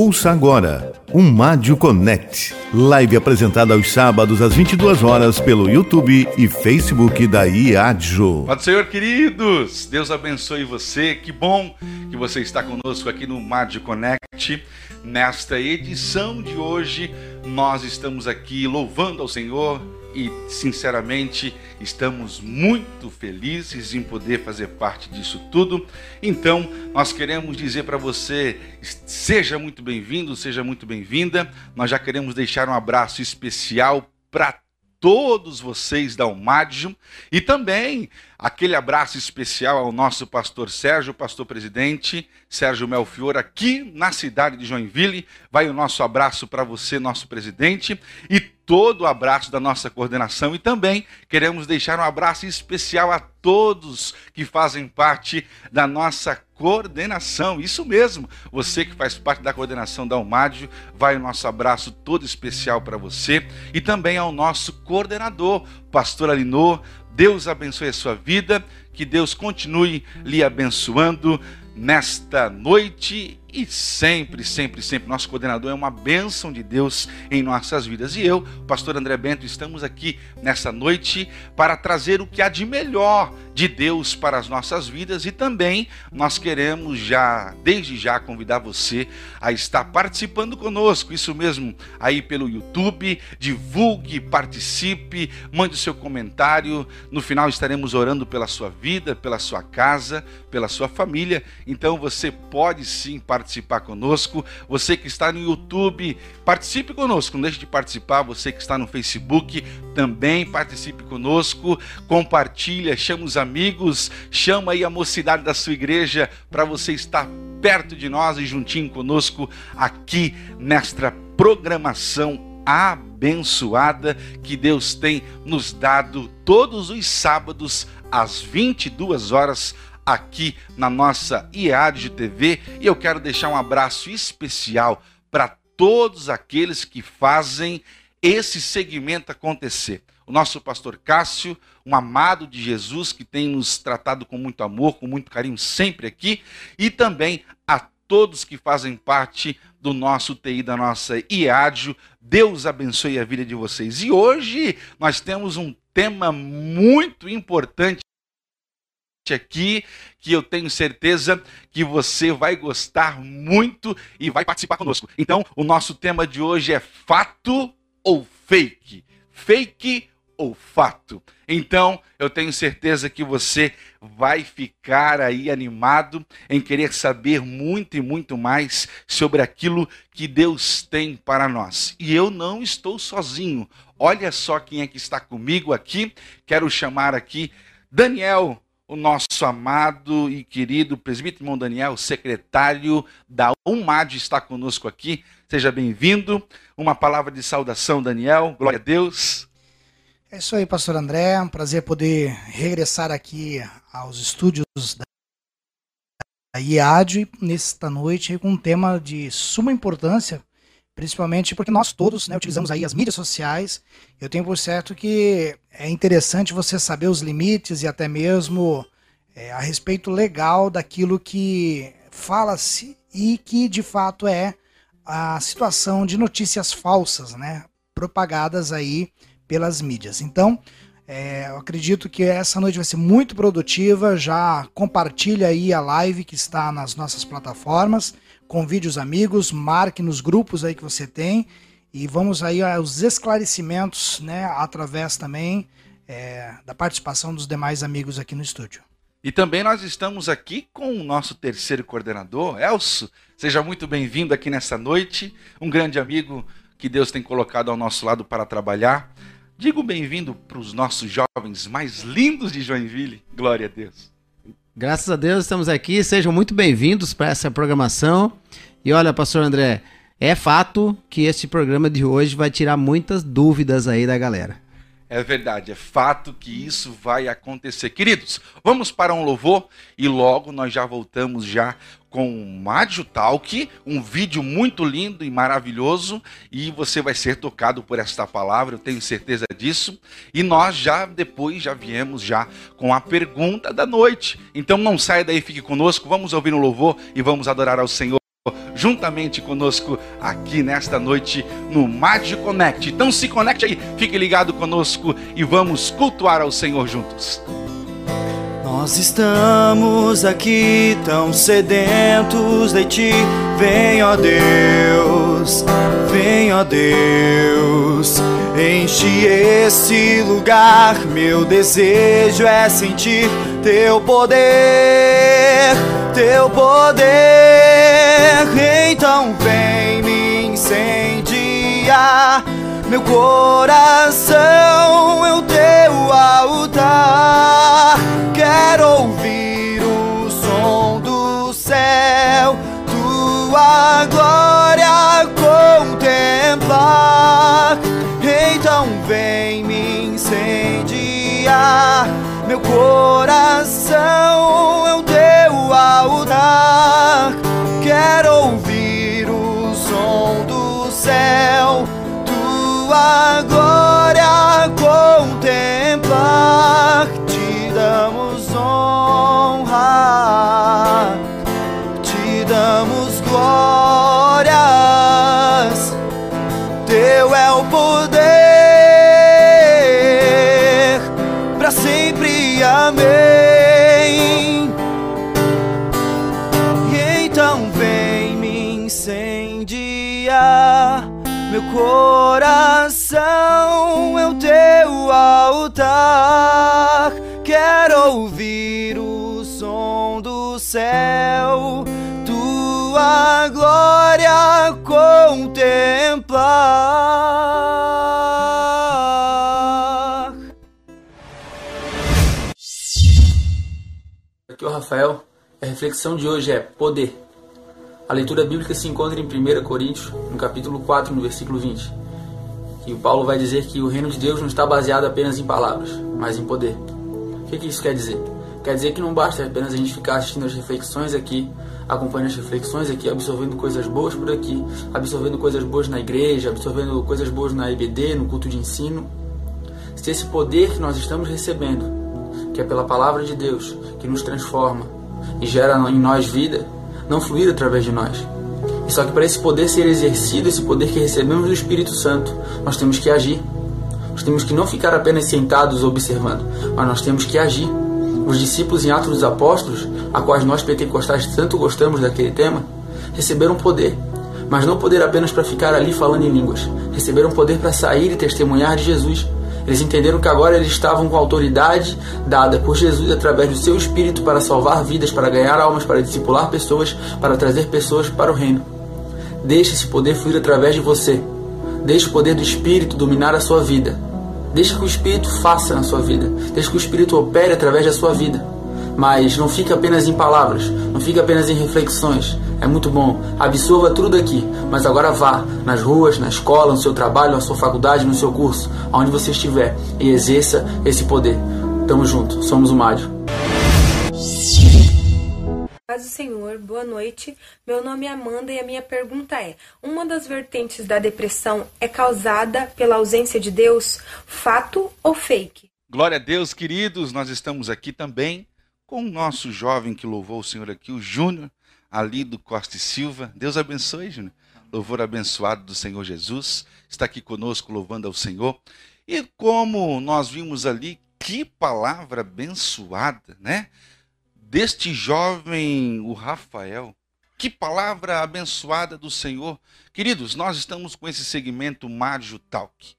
Ouça agora o Mádio Connect, live apresentada aos sábados às 22 horas pelo YouTube e Facebook da IADJO. Do Senhor, queridos! Deus abençoe você. Que bom que você está conosco aqui no Mádio Connect. Nesta edição de hoje, nós estamos aqui louvando ao Senhor e, sinceramente, estamos muito felizes em poder fazer parte disso tudo. Então, nós queremos dizer para você: seja muito bem-vindo, seja muito bem-vinda. Nós já queremos deixar um abraço especial para todos vocês da Umádio e também aquele abraço especial ao nosso pastor Sérgio, pastor presidente Sérgio Melfior, aqui na cidade de Joinville. Vai o nosso abraço para você, nosso presidente, e todo o abraço da nossa coordenação e também queremos deixar um abraço especial a todos que fazem parte da nossa coordenação. Isso mesmo, você que faz parte da coordenação da Umádio, vai o nosso abraço todo especial para você e também ao nosso coordenador, pastor Alinô. Deus abençoe a sua vida, que Deus continue lhe abençoando nesta noite e sempre, sempre, sempre. Nosso coordenador é uma bênção de Deus em nossas vidas. E eu, pastor André Bento, estamos aqui nessa noite para trazer o que há de melhor de Deus para as nossas vidas e também nós queremos já, desde já, convidar você a estar participando conosco. Isso mesmo, aí pelo YouTube. Divulgue, participe, mande o seu comentário. No final estaremos orando pela sua vida, pela sua casa, pela sua família. Então você pode sim participar participar conosco. Você que está no YouTube, participe conosco. Não deixe de participar. Você que está no Facebook, também participe conosco. Compartilha, chama os amigos, chama aí a mocidade da sua igreja para você estar perto de nós e juntinho conosco aqui nesta programação abençoada que Deus tem nos dado todos os sábados às 22 horas aqui na nossa IAD TV e eu quero deixar um abraço especial para todos aqueles que fazem esse segmento acontecer. O nosso pastor Cássio, um amado de Jesus que tem nos tratado com muito amor, com muito carinho sempre aqui, e também a todos que fazem parte do nosso TI, da nossa IADIO. Deus abençoe a vida de vocês. E hoje nós temos um tema muito importante aqui que eu tenho certeza que você vai gostar muito e vai participar conosco. Então, o nosso tema de hoje é fato ou fake? Fake ou fato? Então, eu tenho certeza que você vai ficar aí animado em querer saber muito e muito mais sobre aquilo que Deus tem para nós. E eu não estou sozinho. Olha só quem é que está comigo aqui. Quero chamar aqui Daniel o nosso amado e querido presbítero irmão Daniel, secretário da UMAD, está conosco aqui. Seja bem-vindo. Uma palavra de saudação, Daniel. Glória a Deus. É isso aí, pastor André. É um prazer poder regressar aqui aos estúdios da IAD nesta noite com um tema de suma importância principalmente porque nós todos né, utilizamos aí as mídias sociais. Eu tenho por certo que é interessante você saber os limites e até mesmo é, a respeito legal daquilo que fala-se e que de fato é a situação de notícias falsas, né, propagadas aí pelas mídias. Então, é, eu acredito que essa noite vai ser muito produtiva. Já compartilha aí a live que está nas nossas plataformas convide os amigos, marque nos grupos aí que você tem e vamos aí aos esclarecimentos, né, através também é, da participação dos demais amigos aqui no estúdio. E também nós estamos aqui com o nosso terceiro coordenador, Elso. Seja muito bem-vindo aqui nessa noite, um grande amigo que Deus tem colocado ao nosso lado para trabalhar. Digo bem-vindo para os nossos jovens mais lindos de Joinville. Glória a Deus. Graças a Deus estamos aqui, sejam muito bem-vindos para essa programação. E olha, pastor André, é fato que este programa de hoje vai tirar muitas dúvidas aí da galera. É verdade, é fato que isso vai acontecer. Queridos, vamos para um louvor e logo nós já voltamos já com o Mádio Talk, um vídeo muito lindo e maravilhoso, e você vai ser tocado por esta palavra, eu tenho certeza disso. E nós já depois já viemos já com a pergunta da noite. Então não saia daí, fique conosco, vamos ouvir um louvor e vamos adorar ao Senhor juntamente conosco aqui nesta noite no Magic Connect. Então se conecte aí, fique ligado conosco e vamos cultuar ao Senhor juntos. Nós estamos aqui tão sedentos de ti. Vem, ó Deus, vem, ó Deus. Enche esse lugar, meu desejo é sentir teu poder, teu poder. Então vem me incendiar, meu coração é o teu altar. Quero ouvir o som do céu, tua glória contemplar. Então vem me incendiar, meu coração é o teu altar. Quero ouvir o som do céu, tua glória contemplar. Te damos honra, te damos Meu coração é o teu altar. Quero ouvir o som do céu, tua glória contemplar. Aqui é o Rafael. A reflexão de hoje é poder. A leitura bíblica se encontra em 1 Coríntios, no capítulo 4, no versículo 20. E o Paulo vai dizer que o reino de Deus não está baseado apenas em palavras, mas em poder. O que, que isso quer dizer? Quer dizer que não basta apenas a gente ficar assistindo as reflexões aqui, acompanhando as reflexões aqui, absorvendo coisas boas por aqui, absorvendo coisas boas na igreja, absorvendo coisas boas na EBD, no culto de ensino. Se esse poder que nós estamos recebendo, que é pela palavra de Deus, que nos transforma e gera em nós vida, não fluir através de nós. E só que para esse poder ser exercido, esse poder que recebemos do Espírito Santo, nós temos que agir. Nós temos que não ficar apenas sentados observando, mas nós temos que agir. Os discípulos em Atos dos Apóstolos, a quais nós pentecostais tanto gostamos daquele tema, receberam poder, mas não poder apenas para ficar ali falando em línguas. Receberam poder para sair e testemunhar de Jesus. Eles entenderam que agora eles estavam com a autoridade dada por Jesus através do seu espírito para salvar vidas, para ganhar almas, para discipular pessoas, para trazer pessoas para o reino. Deixe esse poder fluir através de você. Deixe o poder do espírito dominar a sua vida. Deixe que o espírito faça na sua vida. Deixe que o espírito opere através da sua vida. Mas não fique apenas em palavras, não fique apenas em reflexões. É muito bom, absorva tudo aqui, mas agora vá nas ruas, na escola, no seu trabalho, na sua faculdade, no seu curso, aonde você estiver, e exerça esse poder. Tamo junto, somos o Mádio. Paz do Senhor, boa noite. Meu nome é Amanda e a minha pergunta é: uma das vertentes da depressão é causada pela ausência de Deus? Fato ou fake? Glória a Deus, queridos, nós estamos aqui também com o nosso jovem que louvou o Senhor aqui, o Júnior, ali do Costa e Silva. Deus abençoe, Júnior. Louvor abençoado do Senhor Jesus, está aqui conosco louvando ao Senhor. E como nós vimos ali, que palavra abençoada, né? Deste jovem, o Rafael. Que palavra abençoada do Senhor. Queridos, nós estamos com esse segmento Mádio Talk.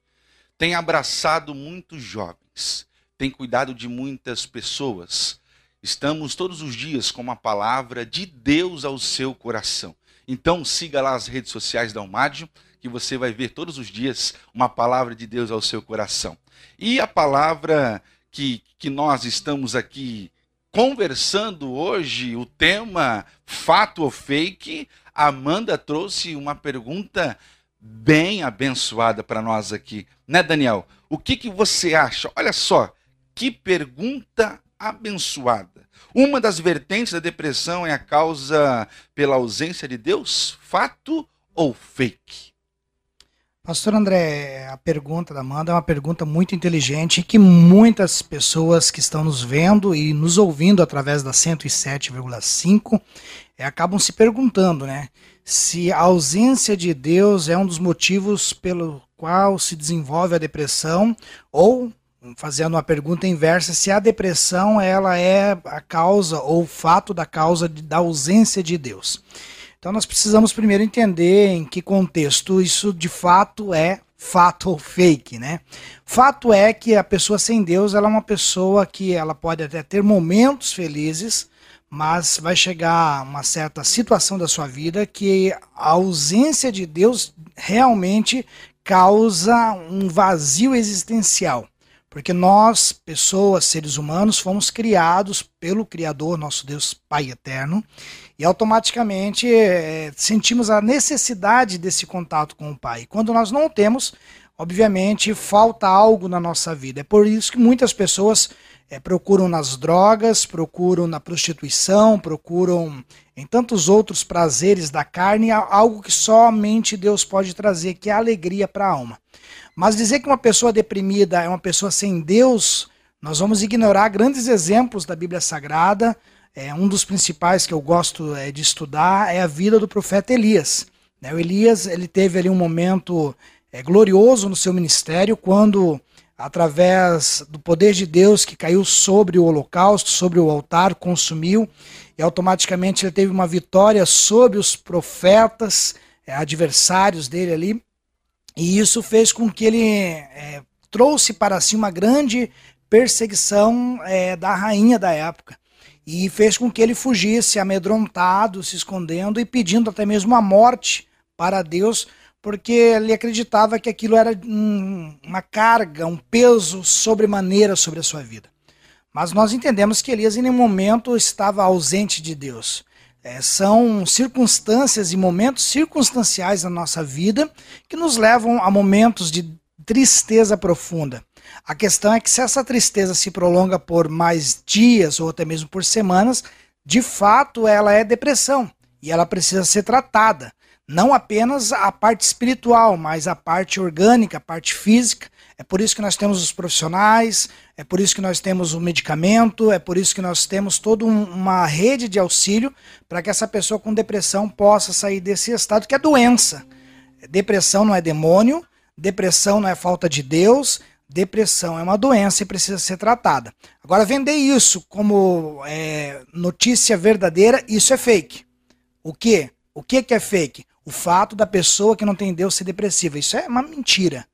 Tem abraçado muitos jovens, tem cuidado de muitas pessoas. Estamos todos os dias com uma palavra de Deus ao seu coração. Então siga lá as redes sociais da Almádio, que você vai ver todos os dias uma palavra de Deus ao seu coração. E a palavra que, que nós estamos aqui conversando hoje, o tema fato ou fake, Amanda trouxe uma pergunta bem abençoada para nós aqui, né, Daniel? O que, que você acha? Olha só, que pergunta abençoada. Uma das vertentes da depressão é a causa pela ausência de Deus? Fato ou fake? Pastor André, a pergunta da Amanda é uma pergunta muito inteligente que muitas pessoas que estão nos vendo e nos ouvindo através da 107,5 é, acabam se perguntando, né? se a ausência de Deus é um dos motivos pelo qual se desenvolve a depressão ou fazendo uma pergunta inversa, se a depressão ela é a causa ou o fato da causa de, da ausência de Deus. Então nós precisamos primeiro entender em que contexto isso de fato é fato ou fake, né? Fato é que a pessoa sem Deus, ela é uma pessoa que ela pode até ter momentos felizes, mas vai chegar uma certa situação da sua vida que a ausência de Deus realmente causa um vazio existencial. Porque nós, pessoas, seres humanos, fomos criados pelo Criador, nosso Deus Pai Eterno, e automaticamente é, sentimos a necessidade desse contato com o Pai. Quando nós não temos, obviamente falta algo na nossa vida. É por isso que muitas pessoas é, procuram nas drogas, procuram na prostituição, procuram em tantos outros prazeres da carne, algo que somente Deus pode trazer, que é alegria para a alma. Mas dizer que uma pessoa deprimida é uma pessoa sem Deus, nós vamos ignorar grandes exemplos da Bíblia Sagrada. É, um dos principais que eu gosto é, de estudar é a vida do profeta Elias. Né, o Elias ele teve ali um momento é, glorioso no seu ministério quando, através do poder de Deus que caiu sobre o holocausto, sobre o altar, consumiu, e automaticamente ele teve uma vitória sobre os profetas, é, adversários dele ali, e isso fez com que ele é, trouxe para si uma grande perseguição é, da rainha da época. E fez com que ele fugisse amedrontado, se escondendo e pedindo até mesmo a morte para Deus, porque ele acreditava que aquilo era um, uma carga, um peso sobremaneira sobre a sua vida. Mas nós entendemos que Elias em nenhum momento estava ausente de Deus. É, são circunstâncias e momentos circunstanciais na nossa vida que nos levam a momentos de tristeza profunda. A questão é que se essa tristeza se prolonga por mais dias ou até mesmo por semanas, de fato ela é depressão e ela precisa ser tratada. Não apenas a parte espiritual, mas a parte orgânica, a parte física. É por isso que nós temos os profissionais, é por isso que nós temos o medicamento, é por isso que nós temos toda um, uma rede de auxílio para que essa pessoa com depressão possa sair desse estado que é doença. Depressão não é demônio, depressão não é falta de Deus, depressão é uma doença e precisa ser tratada. Agora, vender isso como é, notícia verdadeira, isso é fake. O que? O que, que é fake? O fato da pessoa que não tem Deus ser depressiva. Isso é uma mentira.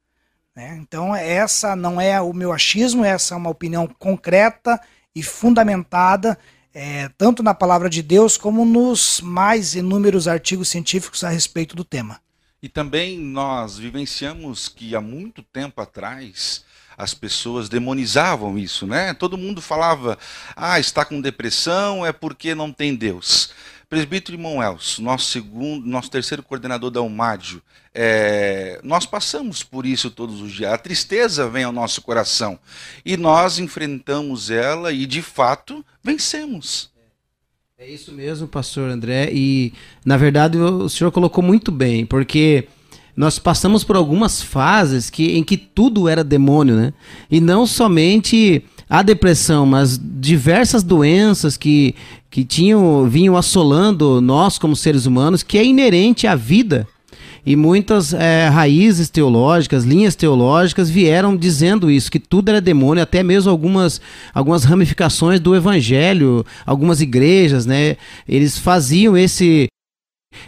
Né? Então, essa não é o meu achismo, essa é uma opinião concreta e fundamentada, é, tanto na palavra de Deus como nos mais inúmeros artigos científicos a respeito do tema. E também nós vivenciamos que há muito tempo atrás as pessoas demonizavam isso, né? Todo mundo falava: "Ah, está com depressão é porque não tem Deus". Presbítero irmão Elcio, nosso segundo, nosso terceiro coordenador da UMADIO, é, nós passamos por isso todos os dias. A tristeza vem ao nosso coração e nós enfrentamos ela e de fato vencemos. É isso mesmo, pastor André. E na verdade o senhor colocou muito bem, porque nós passamos por algumas fases que, em que tudo era demônio, né? E não somente a depressão, mas diversas doenças que, que tinham, vinham assolando nós como seres humanos, que é inerente à vida. E muitas é, raízes teológicas, linhas teológicas vieram dizendo isso, que tudo era demônio, até mesmo algumas, algumas ramificações do evangelho, algumas igrejas, né? Eles faziam esse,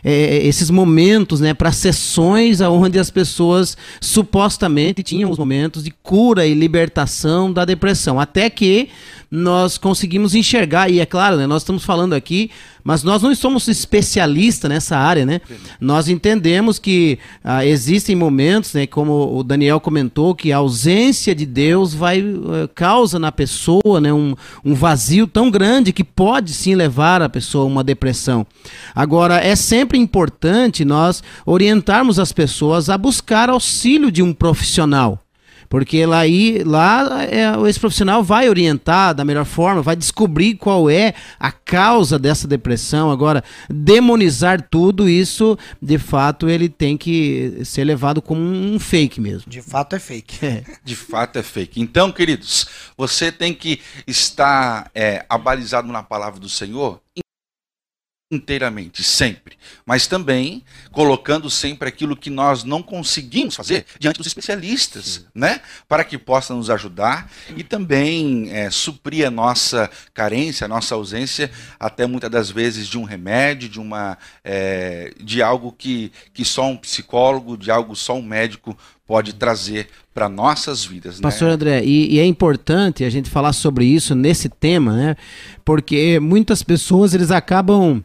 é, esses momentos, né, para sessões onde as pessoas supostamente tinham os momentos de cura e libertação da depressão, até que nós conseguimos enxergar, e é claro, né, nós estamos falando aqui, mas nós não somos especialistas nessa área, né? Nós entendemos que ah, existem momentos, né, como o Daniel comentou, que a ausência de Deus vai uh, causa na pessoa, né, um, um vazio tão grande que pode sim levar a pessoa a uma depressão. Agora, é sempre importante nós orientarmos as pessoas a buscar auxílio de um profissional. Porque lá, aí, lá é, esse profissional vai orientar da melhor forma, vai descobrir qual é a causa dessa depressão. Agora, demonizar tudo isso, de fato, ele tem que ser levado como um fake mesmo. De fato é fake. É. De fato é fake. Então, queridos, você tem que estar é, abalizado na palavra do Senhor inteiramente, sempre, mas também colocando sempre aquilo que nós não conseguimos fazer diante dos especialistas, Sim. né? Para que possam nos ajudar e também é, suprir a nossa carência, a nossa ausência, até muitas das vezes de um remédio, de uma é, de algo que, que só um psicólogo, de algo só um médico pode trazer para nossas vidas. Né? Pastor André, e, e, é importante a gente falar sobre isso nesse tema, né? Porque muitas pessoas eles acabam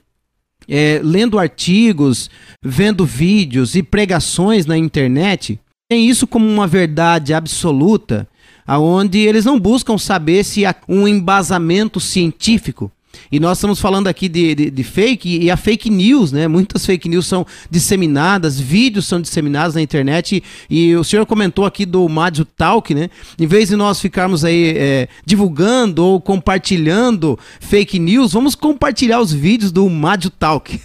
é, lendo artigos, vendo vídeos e pregações na internet, tem isso como uma verdade absoluta, aonde eles não buscam saber se há um embasamento científico e nós estamos falando aqui de, de, de, fake e a fake news, né? Muitas fake news são disseminadas, vídeos são disseminados na internet. E, e o senhor comentou aqui do Madio Talk, né? Em vez de nós ficarmos aí é, divulgando ou compartilhando fake news, vamos compartilhar os vídeos do Madio Talk.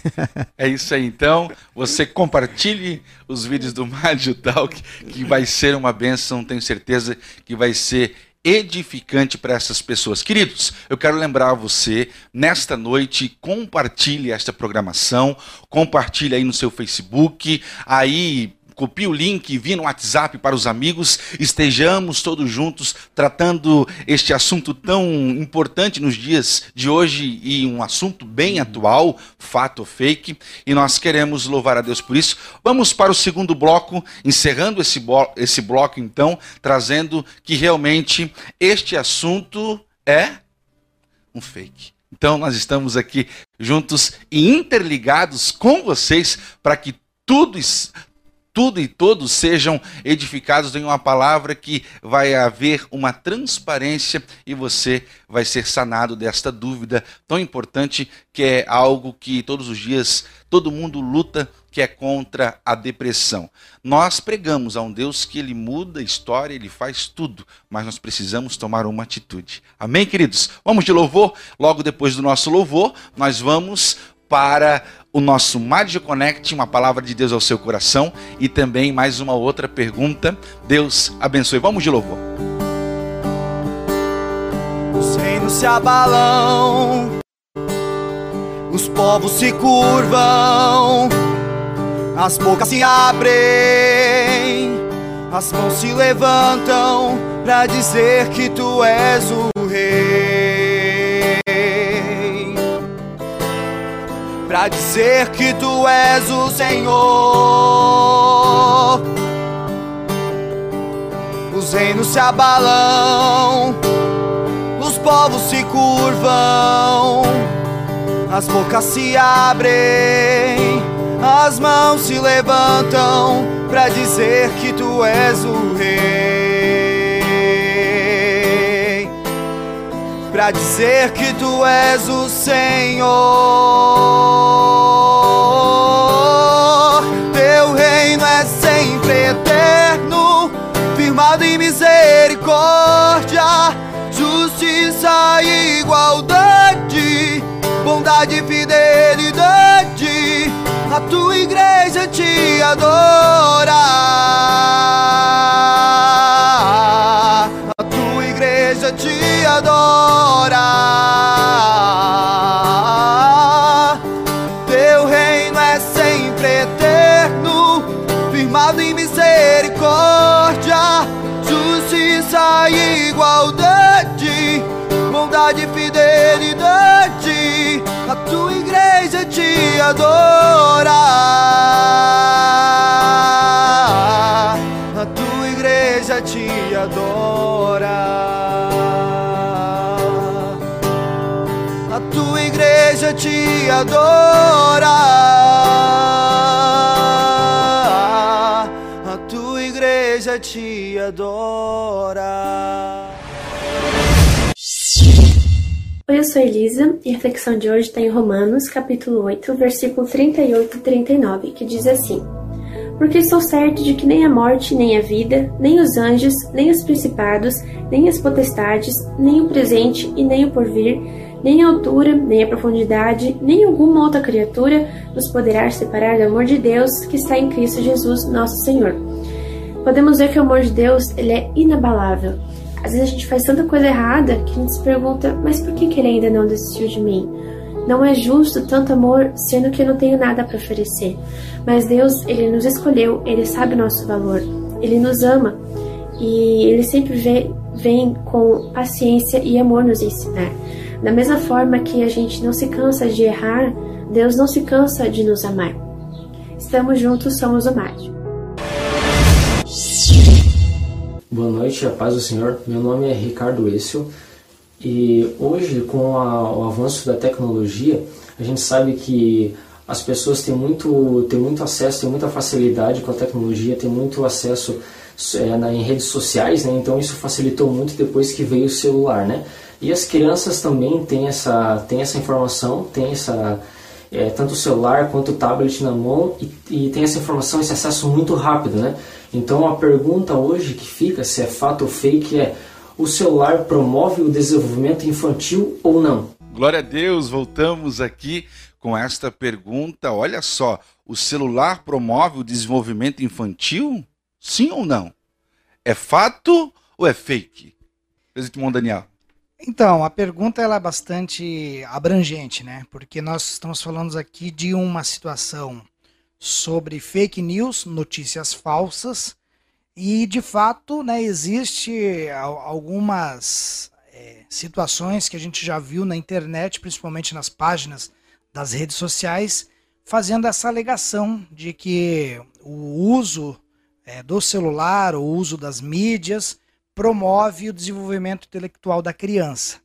é isso aí, então. Você compartilhe os vídeos do Madio Talk, que vai ser uma benção, tenho certeza que vai ser edificante para essas pessoas. Queridos, eu quero lembrar você, nesta noite, compartilhe esta programação, compartilhe aí no seu Facebook, aí copie o link, envie no WhatsApp para os amigos, estejamos todos juntos tratando este assunto tão importante nos dias de hoje e um assunto bem atual, fato fake, e nós queremos louvar a Deus por isso. Vamos para o segundo bloco, encerrando esse, esse bloco então, trazendo que realmente este assunto é um fake. Então nós estamos aqui juntos e interligados com vocês para que tudo, tudo e todos sejam edificados em uma palavra que vai haver uma transparência e você vai ser sanado desta dúvida tão importante que é algo que todos os dias todo mundo luta, que é contra a depressão. Nós pregamos a um Deus que ele muda a história, ele faz tudo, mas nós precisamos tomar uma atitude. Amém, queridos? Vamos de louvor. Logo depois do nosso louvor, nós vamos para o nosso Magic Connect, uma palavra de Deus ao seu coração e também mais uma outra pergunta. Deus abençoe. Vamos de louvor. Os reinos se abalam, os povos se curvam, as bocas se abrem, as mãos se levantam para dizer que tu és o pra dizer que tu és o Senhor. Os reinos se abalam, os povos se curvam, as bocas se abrem, as mãos se levantam pra dizer que tu és o Rei. Pra dizer que tu és o Senhor. misericórdia, justiça e igualdade, bondade e fidelidade. A tua igreja te adora. Igreja te adora. Teu reino é sempre eterno, firmado em misericórdia justiça e igualdade, bondade e fidelidade, a tua igreja te adora. Igreja te adora. te adora. Oi, eu sou Elisa e a reflexão de hoje está em Romanos, capítulo 8, versículo 38 e 39, que diz assim: Porque estou certo de que nem a morte, nem a vida, nem os anjos, nem os principados, nem as potestades, nem o presente e nem o porvir, nem a altura, nem a profundidade, nem alguma outra criatura nos poderá separar do amor de Deus que está em Cristo Jesus, nosso Senhor podemos ver que o amor de Deus ele é inabalável. Às vezes a gente faz tanta coisa errada que a gente se pergunta, mas por que, que ele ainda não desistiu de mim? Não é justo tanto amor, sendo que eu não tenho nada para oferecer. Mas Deus, ele nos escolheu, ele sabe o nosso valor. Ele nos ama e ele sempre vem, vem com paciência e amor nos ensinar. Da mesma forma que a gente não se cansa de errar, Deus não se cansa de nos amar. Estamos juntos, somos o mágico. Boa noite, a paz do Senhor. Meu nome é Ricardo Essel e hoje, com a, o avanço da tecnologia, a gente sabe que as pessoas têm muito, têm muito acesso, têm muita facilidade com a tecnologia, têm muito acesso é, na, em redes sociais, né? então isso facilitou muito depois que veio o celular. Né? E as crianças também têm essa, têm essa informação, têm essa, é, tanto o celular quanto o tablet na mão e, e tem essa informação, esse acesso muito rápido. Né? Então a pergunta hoje que fica, se é fato ou fake, é o celular promove o desenvolvimento infantil ou não? Glória a Deus, voltamos aqui com esta pergunta. Olha só, o celular promove o desenvolvimento infantil? Sim ou não? É fato ou é fake? Presidente Daniel. Então, a pergunta ela é bastante abrangente, né? Porque nós estamos falando aqui de uma situação sobre fake news, notícias falsas, e de fato, né, existe algumas é, situações que a gente já viu na internet, principalmente nas páginas das redes sociais, fazendo essa alegação de que o uso é, do celular, o uso das mídias, promove o desenvolvimento intelectual da criança.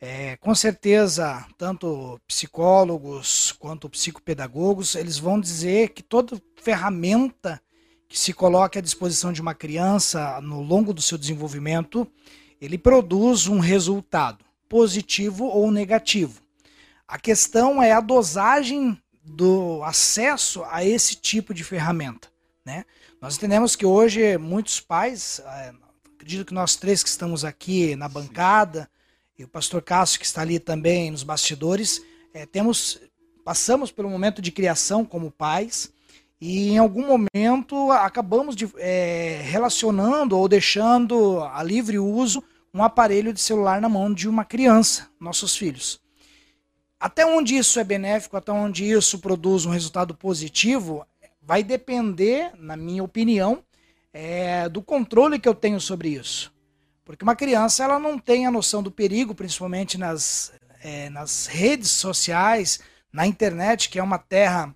É, com certeza, tanto psicólogos quanto psicopedagogos, eles vão dizer que toda ferramenta que se coloque à disposição de uma criança no longo do seu desenvolvimento, ele produz um resultado, positivo ou negativo. A questão é a dosagem do acesso a esse tipo de ferramenta. Né? Nós entendemos que hoje muitos pais, é, acredito que nós três que estamos aqui na bancada, e o pastor Cássio, que está ali também nos bastidores, é, temos passamos pelo momento de criação como pais e em algum momento acabamos de, é, relacionando ou deixando a livre uso um aparelho de celular na mão de uma criança, nossos filhos. Até onde isso é benéfico, até onde isso produz um resultado positivo, vai depender, na minha opinião, é, do controle que eu tenho sobre isso. Porque uma criança ela não tem a noção do perigo, principalmente nas, é, nas redes sociais, na internet, que é uma terra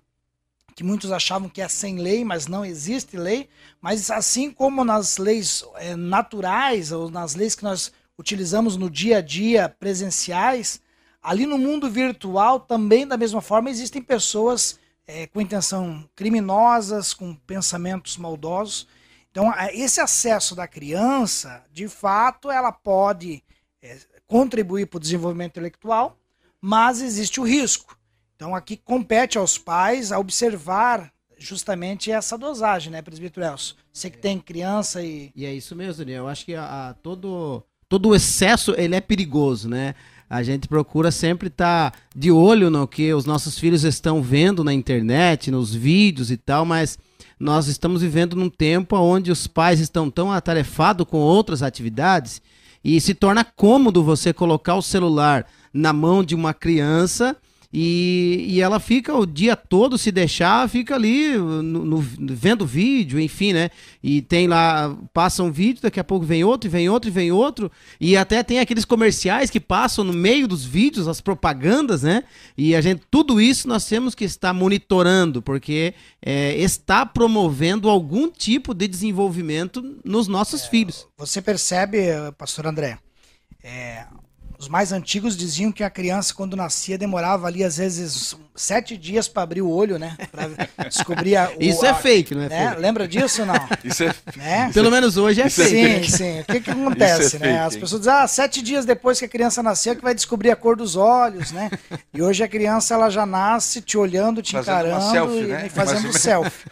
que muitos achavam que é sem lei, mas não existe lei. Mas assim como nas leis é, naturais, ou nas leis que nós utilizamos no dia a dia presenciais, ali no mundo virtual também, da mesma forma, existem pessoas é, com intenção criminosas, com pensamentos maldosos. Então, esse acesso da criança, de fato, ela pode é, contribuir para o desenvolvimento intelectual, mas existe o risco. Então, aqui compete aos pais a observar justamente essa dosagem, né, presbítero Elcio? Você que tem criança e... E é isso mesmo, Daniel. Eu acho que a, a, todo, todo o excesso, ele é perigoso, né? A gente procura sempre estar tá de olho no que os nossos filhos estão vendo na internet, nos vídeos e tal, mas nós estamos vivendo num tempo onde os pais estão tão atarefados com outras atividades e se torna cômodo você colocar o celular na mão de uma criança e, e ela fica o dia todo, se deixar, fica ali no, no, vendo vídeo, enfim, né? E tem lá, passa um vídeo, daqui a pouco vem outro, e vem outro, e vem outro. E até tem aqueles comerciais que passam no meio dos vídeos, as propagandas, né? E a gente, tudo isso nós temos que estar monitorando, porque é, está promovendo algum tipo de desenvolvimento nos nossos é, filhos. Você percebe, pastor André, é, os mais antigos diziam que a criança, quando nascia, demorava ali, às vezes, sete dias para abrir o olho, né? Para descobrir a, o, Isso é fake, não é né? Lembra disso ou não? Isso é né? Pelo menos hoje é Isso fake. É sim, sim. O que, que acontece, é né? Fake, As pessoas dizem, ah, sete dias depois que a criança nasceu, que vai descobrir a cor dos olhos, né? E hoje a criança, ela já nasce te olhando, te fazendo encarando selfie, né? e fazendo selfie.